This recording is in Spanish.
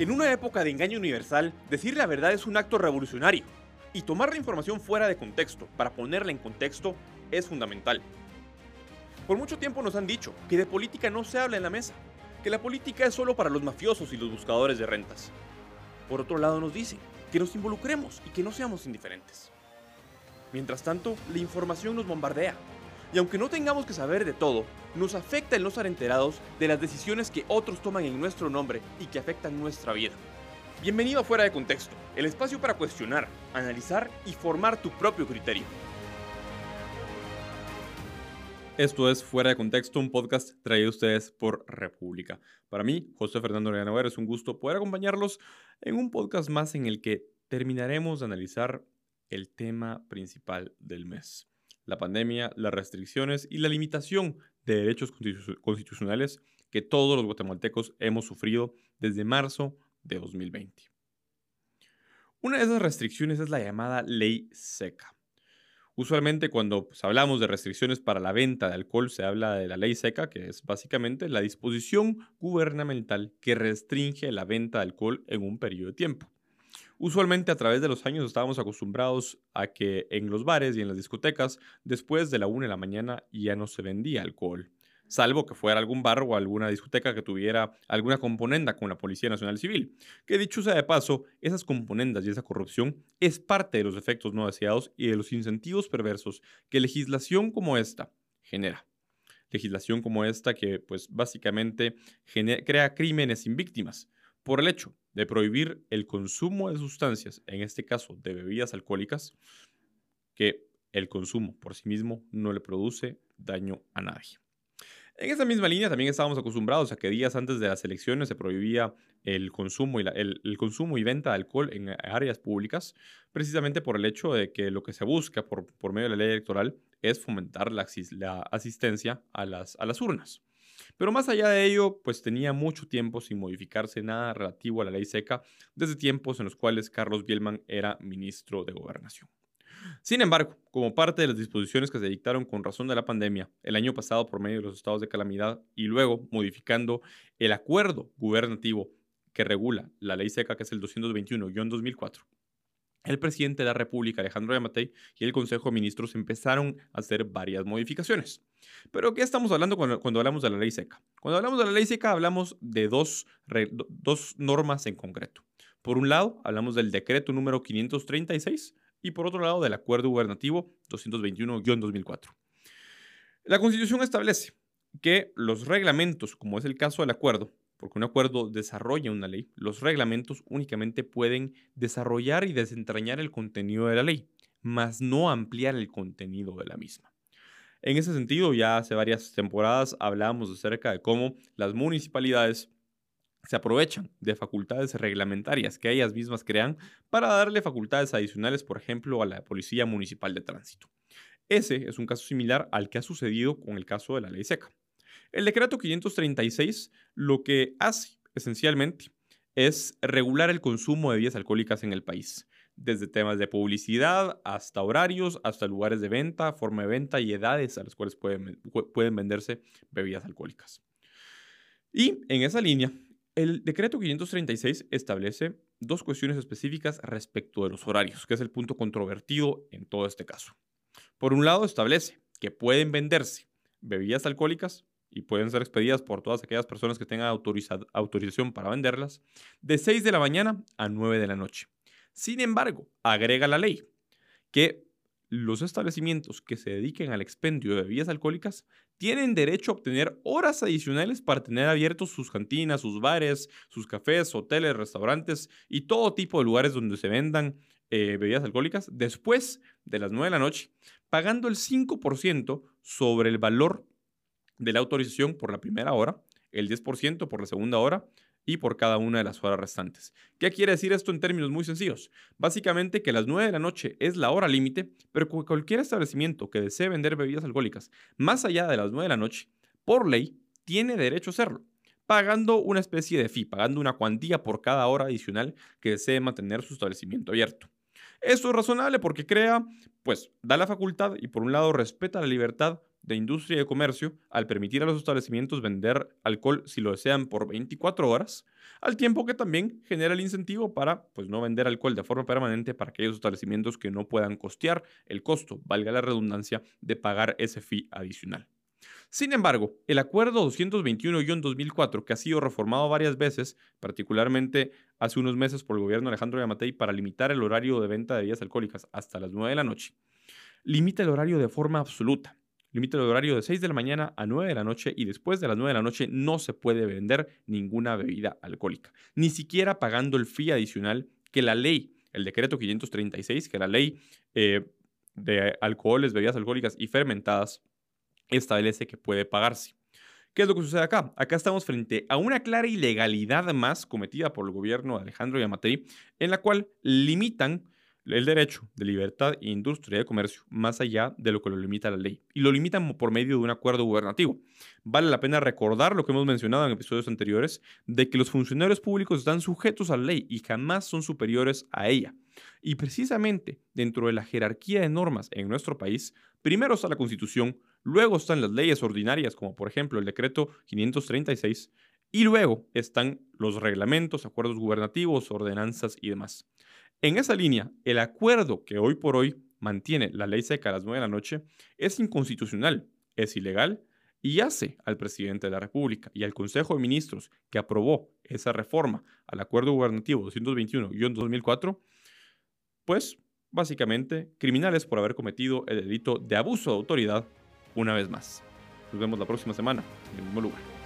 En una época de engaño universal, decir la verdad es un acto revolucionario, y tomar la información fuera de contexto para ponerla en contexto es fundamental. Por mucho tiempo nos han dicho que de política no se habla en la mesa, que la política es solo para los mafiosos y los buscadores de rentas. Por otro lado nos dicen que nos involucremos y que no seamos indiferentes. Mientras tanto, la información nos bombardea. Y aunque no tengamos que saber de todo, nos afecta el no estar enterados de las decisiones que otros toman en nuestro nombre y que afectan nuestra vida. Bienvenido a Fuera de Contexto, el espacio para cuestionar, analizar y formar tu propio criterio. Esto es Fuera de Contexto, un podcast traído a ustedes por República. Para mí, José Fernando Reanover, es un gusto poder acompañarlos en un podcast más en el que terminaremos de analizar el tema principal del mes. La pandemia, las restricciones y la limitación de derechos constitucionales que todos los guatemaltecos hemos sufrido desde marzo de 2020. Una de esas restricciones es la llamada ley seca. Usualmente cuando pues, hablamos de restricciones para la venta de alcohol se habla de la ley seca, que es básicamente la disposición gubernamental que restringe la venta de alcohol en un periodo de tiempo. Usualmente a través de los años estábamos acostumbrados a que en los bares y en las discotecas, después de la 1 de la mañana ya no se vendía alcohol, salvo que fuera algún bar o alguna discoteca que tuviera alguna componenda con la Policía Nacional Civil. Que dicho sea de paso, esas componendas y esa corrupción es parte de los efectos no deseados y de los incentivos perversos que legislación como esta genera legislación como esta que pues básicamente crea crímenes sin víctimas por el hecho de prohibir el consumo de sustancias, en este caso de bebidas alcohólicas, que el consumo por sí mismo no le produce daño a nadie. En esa misma línea también estábamos acostumbrados a que días antes de las elecciones se prohibía el consumo y, el, consumo y venta de alcohol en áreas públicas, precisamente por el hecho de que lo que se busca por, medio de la ley electoral es fomentar la, la asistencia a las urnas. Pero más allá de ello, pues tenía mucho tiempo sin modificarse nada relativo a la ley seca desde tiempos en los cuales Carlos Bielman era ministro de Gobernación. Sin embargo, como parte de las disposiciones que se dictaron con razón de la pandemia el año pasado por medio de los estados de calamidad y luego modificando el acuerdo gubernativo que regula la ley seca, que es el 221-2004, el presidente de la República, Alejandro Yamatei, y el Consejo de Ministros empezaron a hacer varias modificaciones. Pero ¿qué estamos hablando cuando, hablamos de la ley seca? Cuando hablamos de la ley seca hablamos de dos, dos normas en concreto. Por un lado, hablamos del decreto número 536 y por otro lado del acuerdo gubernativo 221-2004. La Constitución establece que los reglamentos, como es el caso del acuerdo, porque un acuerdo desarrolla una ley, los reglamentos únicamente pueden desarrollar y desentrañar el contenido de la ley, mas no ampliar el contenido de la misma. En ese sentido, ya hace varias temporadas hablamos acerca de cómo las municipalidades se aprovechan de facultades reglamentarias que ellas mismas crean para darle facultades adicionales, por ejemplo, a la Policía Municipal de Tránsito. Ese es un caso similar al que ha sucedido con el caso de la ley seca. El decreto 536 lo que hace esencialmente es regular el consumo de bebidas alcohólicas en el país, desde temas de publicidad hasta horarios, hasta lugares de venta, forma de venta y edades a las cuales pueden, venderse bebidas alcohólicas. Y en esa línea, el decreto 536 establece dos cuestiones específicas respecto de los horarios, que es el punto controvertido en todo este caso. Por un lado, establece que pueden venderse bebidas alcohólicas y pueden ser expedidas por todas aquellas personas que tengan autorización para venderlas, de 6 de la mañana a 9 de la noche. Sin embargo, agrega la ley que los establecimientos que se dediquen al expendio de bebidas alcohólicas tienen derecho a obtener horas adicionales para tener abiertos sus cantinas, sus bares, sus cafés, hoteles, restaurantes y todo tipo de lugares donde se vendan eh, bebidas alcohólicas después de las 9 de la noche, pagando el 5% sobre el valor de la autorización por la primera hora, el 10% por la segunda hora y por cada una de las horas restantes. ¿Qué quiere decir esto en términos muy sencillos? Básicamente que las 9 de la noche es la hora límite, pero cualquier establecimiento que desee vender bebidas alcohólicas más allá de las 9 de la noche, por ley, tiene derecho a hacerlo, pagando una especie de fee, pagando una cuantía por cada hora adicional que desee mantener su establecimiento abierto. Esto es razonable porque crea, pues, da la facultad y por un lado respeta la libertad de Industria y de Comercio al permitir a los establecimientos vender alcohol si lo desean por 24 horas, al tiempo que también genera el incentivo para pues, no vender alcohol de forma permanente para aquellos establecimientos que no puedan costear el costo, valga la redundancia, de pagar ese fee adicional. Sin embargo, el Acuerdo 221-2004, que ha sido reformado varias veces, particularmente hace unos meses por el gobierno Alejandro Yamatei para limitar el horario de venta de bebidas alcohólicas hasta las 9 de la noche, limita el horario de forma absoluta. Limita el horario de 6 de la mañana a 9 de la noche y después de las 9 de la noche no se puede vender ninguna bebida alcohólica, ni siquiera pagando el fee adicional que la ley, el decreto 536, que la ley eh, de alcoholes, bebidas alcohólicas y fermentadas, establece que puede pagarse. ¿Qué es lo que sucede acá? Acá estamos frente a una clara ilegalidad más cometida por el gobierno de Alejandro Yamatei, en la cual limitan el derecho de libertad, industria y de comercio más allá de lo que lo limita la ley. Y lo limitan por medio de un acuerdo gubernativo. Vale la pena recordar lo que hemos mencionado en episodios anteriores, de que los funcionarios públicos están sujetos a la ley y jamás son superiores a ella. Y precisamente dentro de la jerarquía de normas en nuestro país, primero está la Constitución, luego están las leyes ordinarias, como por ejemplo el decreto 536, y luego están los reglamentos, acuerdos gubernativos, ordenanzas y demás. En esa línea, el acuerdo que hoy por hoy mantiene la ley seca a las 9 de la noche es inconstitucional, es ilegal y hace al presidente de la República y al Consejo de Ministros que aprobó esa reforma al acuerdo gubernativo 221-2004, pues básicamente criminales por haber cometido el delito de abuso de autoridad una vez más. Nos vemos la próxima semana en el mismo lugar.